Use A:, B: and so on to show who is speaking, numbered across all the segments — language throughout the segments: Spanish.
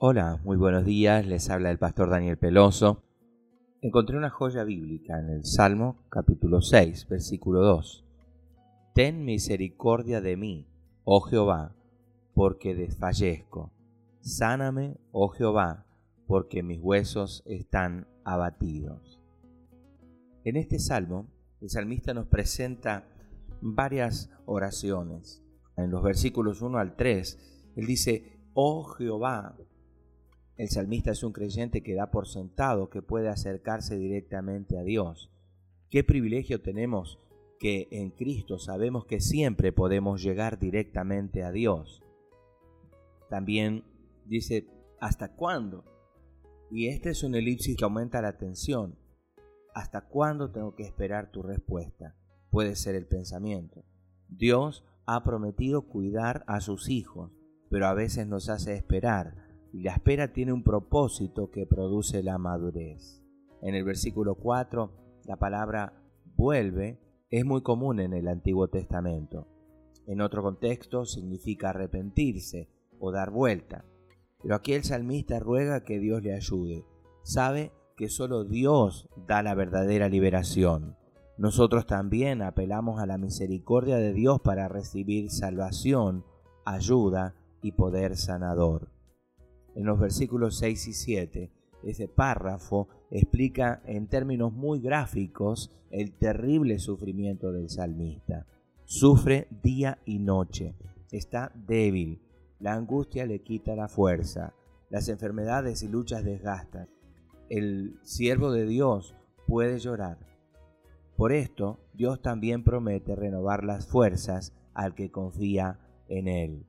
A: Hola, muy buenos días, les habla el pastor Daniel Peloso. Encontré una joya bíblica en el Salmo capítulo 6, versículo 2. Ten misericordia de mí, oh Jehová, porque desfallezco. Sáname, oh Jehová, porque mis huesos están abatidos. En este salmo, el salmista nos presenta varias oraciones. En los versículos 1 al 3, él dice, oh Jehová, el salmista es un creyente que da por sentado que puede acercarse directamente a Dios. Qué privilegio tenemos que en Cristo sabemos que siempre podemos llegar directamente a Dios. También dice, ¿hasta cuándo? Y este es un elipsis que aumenta la tensión. ¿Hasta cuándo tengo que esperar tu respuesta? Puede ser el pensamiento. Dios ha prometido cuidar a sus hijos, pero a veces nos hace esperar y la espera tiene un propósito que produce la madurez. En el versículo 4, la palabra vuelve es muy común en el Antiguo Testamento. En otro contexto significa arrepentirse o dar vuelta. Pero aquí el salmista ruega que Dios le ayude. Sabe que solo Dios da la verdadera liberación. Nosotros también apelamos a la misericordia de Dios para recibir salvación, ayuda y poder sanador en los versículos 6 y 7, ese párrafo explica en términos muy gráficos el terrible sufrimiento del salmista. Sufre día y noche, está débil, la angustia le quita la fuerza, las enfermedades y luchas desgastan. El siervo de Dios puede llorar. Por esto, Dios también promete renovar las fuerzas al que confía en Él.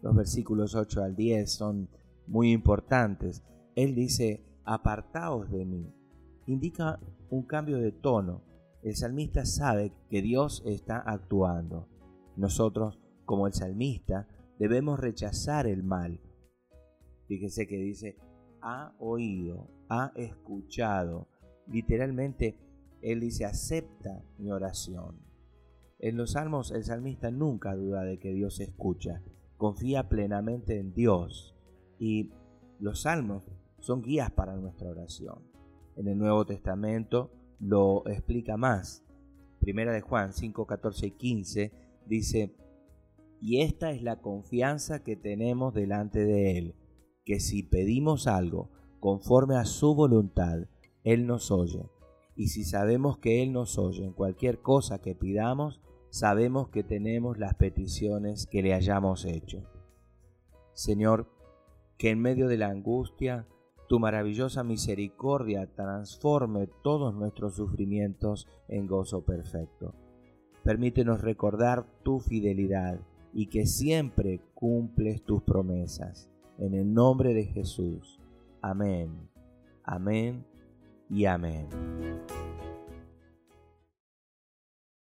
A: Los versículos 8 al 10 son muy importantes. Él dice, apartaos de mí. Indica un cambio de tono. El salmista sabe que Dios está actuando. Nosotros, como el salmista, debemos rechazar el mal. Fíjese que dice, ha oído, ha escuchado. Literalmente, él dice, acepta mi oración. En los salmos, el salmista nunca duda de que Dios escucha. Confía plenamente en Dios y los salmos son guías para nuestra oración. En el Nuevo Testamento lo explica más. Primera de Juan 5, 14 y 15 dice, y esta es la confianza que tenemos delante de Él, que si pedimos algo conforme a su voluntad, Él nos oye. Y si sabemos que Él nos oye en cualquier cosa que pidamos, sabemos que tenemos las peticiones que le hayamos hecho. Señor, que en medio de la angustia tu maravillosa misericordia transforme todos nuestros sufrimientos en gozo perfecto. Permítenos recordar tu fidelidad y que siempre cumples tus promesas. En el nombre de Jesús. Amén. Amén y amén.